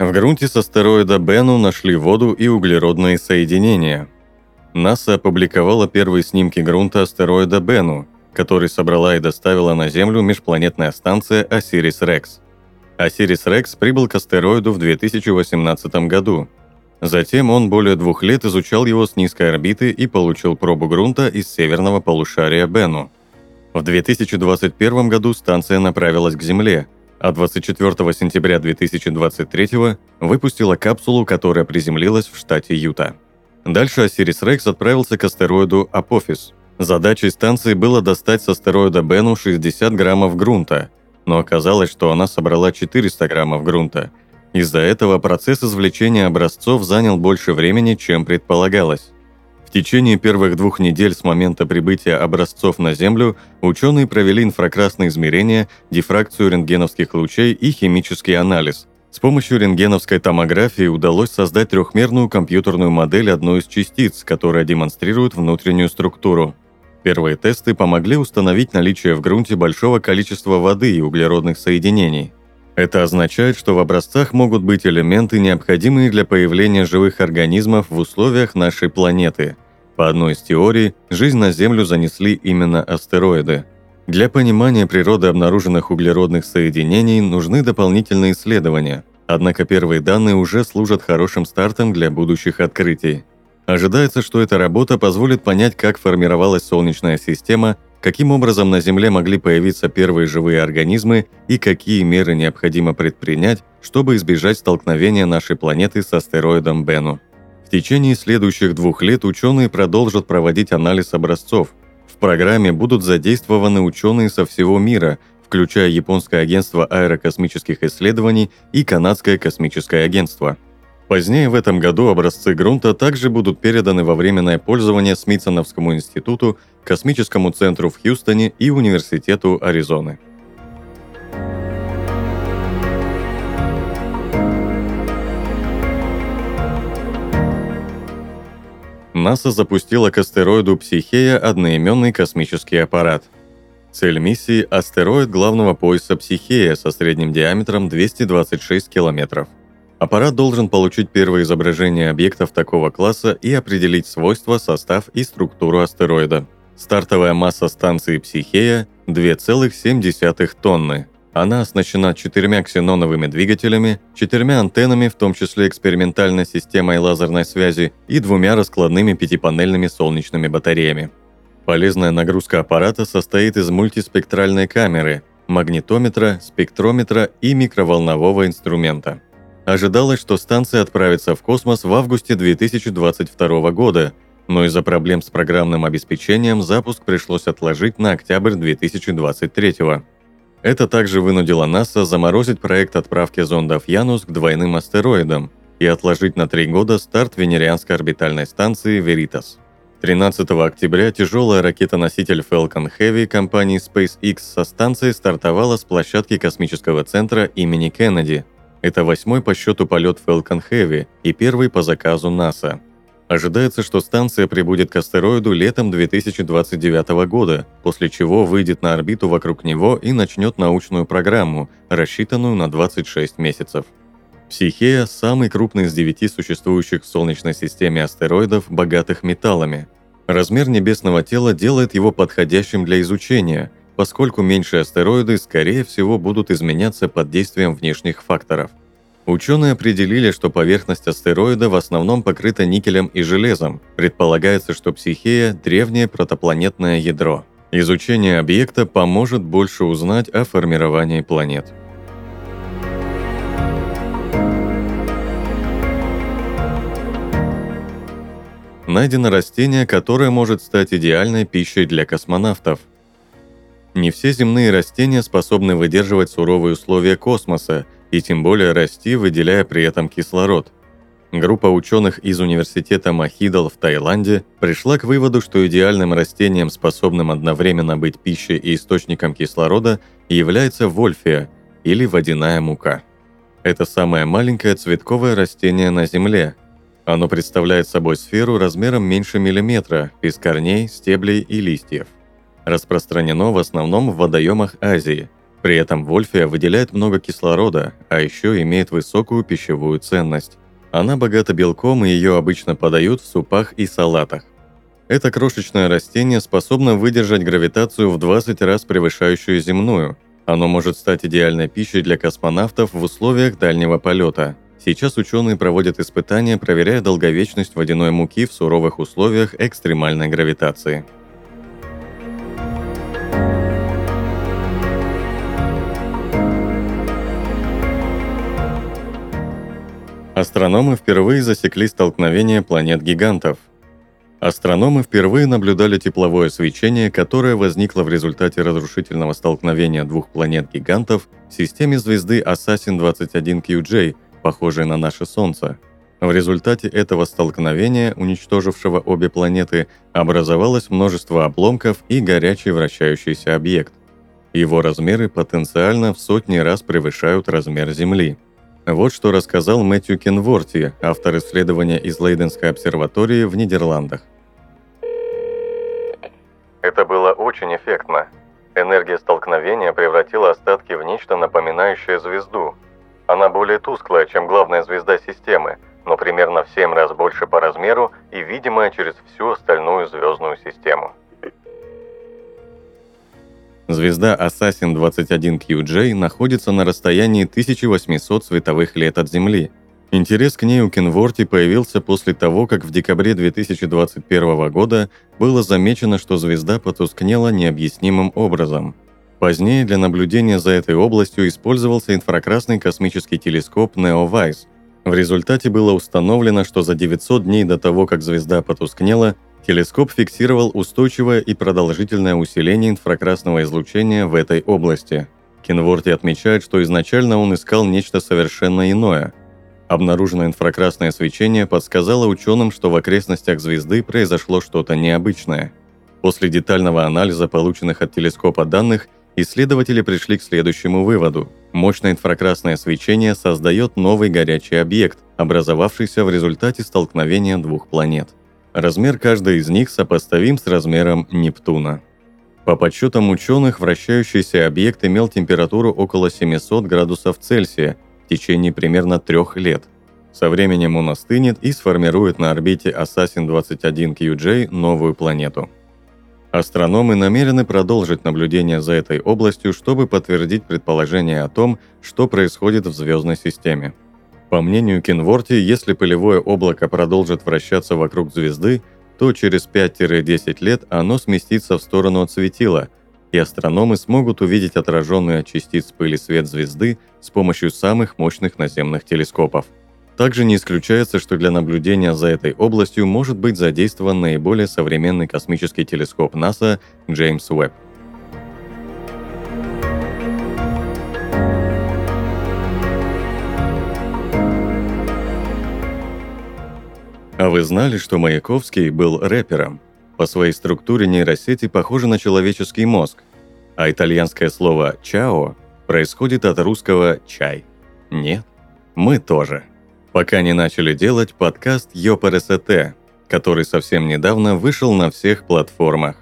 В грунте с астероида Бену нашли воду и углеродные соединения. НАСА опубликовала первые снимки грунта астероида Бену, который собрала и доставила на Землю межпланетная станция Осирис-Рекс. Осирис-Рекс прибыл к астероиду в 2018 году. Затем он более двух лет изучал его с низкой орбиты и получил пробу грунта из северного полушария Бену. В 2021 году станция направилась к Земле – а 24 сентября 2023 выпустила капсулу, которая приземлилась в штате Юта. Дальше Осирис Рекс отправился к астероиду Апофис. Задачей станции было достать с астероида Бену 60 граммов грунта, но оказалось, что она собрала 400 граммов грунта. Из-за этого процесс извлечения образцов занял больше времени, чем предполагалось. В течение первых двух недель с момента прибытия образцов на Землю ученые провели инфракрасные измерения, дифракцию рентгеновских лучей и химический анализ. С помощью рентгеновской томографии удалось создать трехмерную компьютерную модель одной из частиц, которая демонстрирует внутреннюю структуру. Первые тесты помогли установить наличие в грунте большого количества воды и углеродных соединений – это означает, что в образцах могут быть элементы, необходимые для появления живых организмов в условиях нашей планеты. По одной из теорий, жизнь на Землю занесли именно астероиды. Для понимания природы обнаруженных углеродных соединений нужны дополнительные исследования, однако первые данные уже служат хорошим стартом для будущих открытий. Ожидается, что эта работа позволит понять, как формировалась Солнечная система каким образом на Земле могли появиться первые живые организмы и какие меры необходимо предпринять, чтобы избежать столкновения нашей планеты с астероидом Бену. В течение следующих двух лет ученые продолжат проводить анализ образцов. В программе будут задействованы ученые со всего мира, включая Японское агентство аэрокосмических исследований и Канадское космическое агентство – Позднее в этом году образцы грунта также будут переданы во временное пользование Смитсоновскому институту, Космическому центру в Хьюстоне и Университету Аризоны. НАСА запустила к астероиду Психея одноименный космический аппарат. Цель миссии – астероид главного пояса Психея со средним диаметром 226 километров – Аппарат должен получить первое изображение объектов такого класса и определить свойства, состав и структуру астероида. Стартовая масса станции Психея – 2,7 тонны. Она оснащена четырьмя ксеноновыми двигателями, четырьмя антеннами, в том числе экспериментальной системой лазерной связи и двумя раскладными пятипанельными солнечными батареями. Полезная нагрузка аппарата состоит из мультиспектральной камеры, магнитометра, спектрометра и микроволнового инструмента – Ожидалось, что станция отправится в космос в августе 2022 года, но из-за проблем с программным обеспечением запуск пришлось отложить на октябрь 2023 Это также вынудило НАСА заморозить проект отправки зондов Янус к двойным астероидам и отложить на три года старт венерианской орбитальной станции Veritas. 13 октября тяжелая ракета-носитель Falcon Heavy компании SpaceX со станции стартовала с площадки космического центра имени Кеннеди – это восьмой по счету полет Falcon Heavy и первый по заказу НАСА. Ожидается, что станция прибудет к астероиду летом 2029 года, после чего выйдет на орбиту вокруг него и начнет научную программу, рассчитанную на 26 месяцев. Психея – самый крупный из девяти существующих в Солнечной системе астероидов, богатых металлами. Размер небесного тела делает его подходящим для изучения – поскольку меньшие астероиды, скорее всего, будут изменяться под действием внешних факторов. Ученые определили, что поверхность астероида в основном покрыта никелем и железом. Предполагается, что Психея – древнее протопланетное ядро. Изучение объекта поможет больше узнать о формировании планет. Найдено растение, которое может стать идеальной пищей для космонавтов. Не все земные растения способны выдерживать суровые условия космоса и тем более расти, выделяя при этом кислород. Группа ученых из университета Махидал в Таиланде пришла к выводу, что идеальным растением, способным одновременно быть пищей и источником кислорода, является вольфия или водяная мука. Это самое маленькое цветковое растение на Земле. Оно представляет собой сферу размером меньше миллиметра, без корней, стеблей и листьев. Распространено в основном в водоемах Азии. При этом вольфия выделяет много кислорода, а еще имеет высокую пищевую ценность. Она богата белком, и ее обычно подают в супах и салатах. Это крошечное растение способно выдержать гравитацию в 20 раз превышающую земную. Оно может стать идеальной пищей для космонавтов в условиях дальнего полета. Сейчас ученые проводят испытания, проверяя долговечность водяной муки в суровых условиях экстремальной гравитации. Астрономы впервые засекли столкновение планет-гигантов. Астрономы впервые наблюдали тепловое свечение, которое возникло в результате разрушительного столкновения двух планет-гигантов в системе звезды Assassin-21QJ, похожей на наше Солнце. В результате этого столкновения, уничтожившего обе планеты, образовалось множество обломков и горячий вращающийся объект. Его размеры потенциально в сотни раз превышают размер Земли – вот что рассказал Мэтью Кенворти, автор исследования из Лейденской обсерватории в Нидерландах. Это было очень эффектно. Энергия столкновения превратила остатки в нечто напоминающее звезду. Она более тусклая, чем главная звезда системы, но примерно в 7 раз больше по размеру и видимая через всю остальную звездную систему. Звезда Assassin 21QJ находится на расстоянии 1800 световых лет от Земли. Интерес к ней у Кенворти появился после того, как в декабре 2021 года было замечено, что звезда потускнела необъяснимым образом. Позднее для наблюдения за этой областью использовался инфракрасный космический телескоп NEOVISE. В результате было установлено, что за 900 дней до того, как звезда потускнела, Телескоп фиксировал устойчивое и продолжительное усиление инфракрасного излучения в этой области. Кенворти отмечает, что изначально он искал нечто совершенно иное. Обнаруженное инфракрасное свечение подсказало ученым, что в окрестностях звезды произошло что-то необычное. После детального анализа полученных от телескопа данных, исследователи пришли к следующему выводу. Мощное инфракрасное свечение создает новый горячий объект, образовавшийся в результате столкновения двух планет. Размер каждой из них сопоставим с размером Нептуна. По подсчетам ученых, вращающийся объект имел температуру около 700 градусов Цельсия в течение примерно трех лет. Со временем он остынет и сформирует на орбите Assassin-21 QJ новую планету. Астрономы намерены продолжить наблюдение за этой областью, чтобы подтвердить предположение о том, что происходит в звездной системе. По мнению Кенворти, если пылевое облако продолжит вращаться вокруг звезды, то через 5-10 лет оно сместится в сторону от светила, и астрономы смогут увидеть отраженный от частиц пыли свет звезды с помощью самых мощных наземных телескопов. Также не исключается, что для наблюдения за этой областью может быть задействован наиболее современный космический телескоп НАСА Джеймс Уэбб. Вы знали, что Маяковский был рэпером? По своей структуре нейросети похожи на человеческий мозг, а итальянское слово «чао» происходит от русского «чай». Нет, мы тоже. Пока не начали делать подкаст «Ёпрст», который совсем недавно вышел на всех платформах.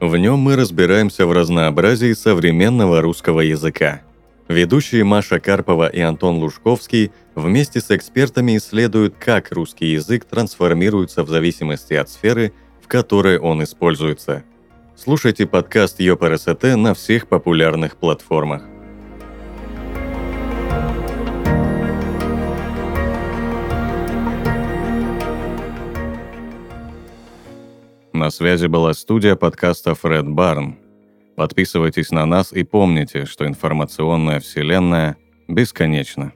В нем мы разбираемся в разнообразии современного русского языка – Ведущие Маша Карпова и Антон Лужковский вместе с экспертами исследуют, как русский язык трансформируется в зависимости от сферы, в которой он используется. Слушайте подкаст ЙОПРСТ на всех популярных платформах. На связи была студия подкаста Фред Барн. Подписывайтесь на нас и помните, что информационная вселенная бесконечна.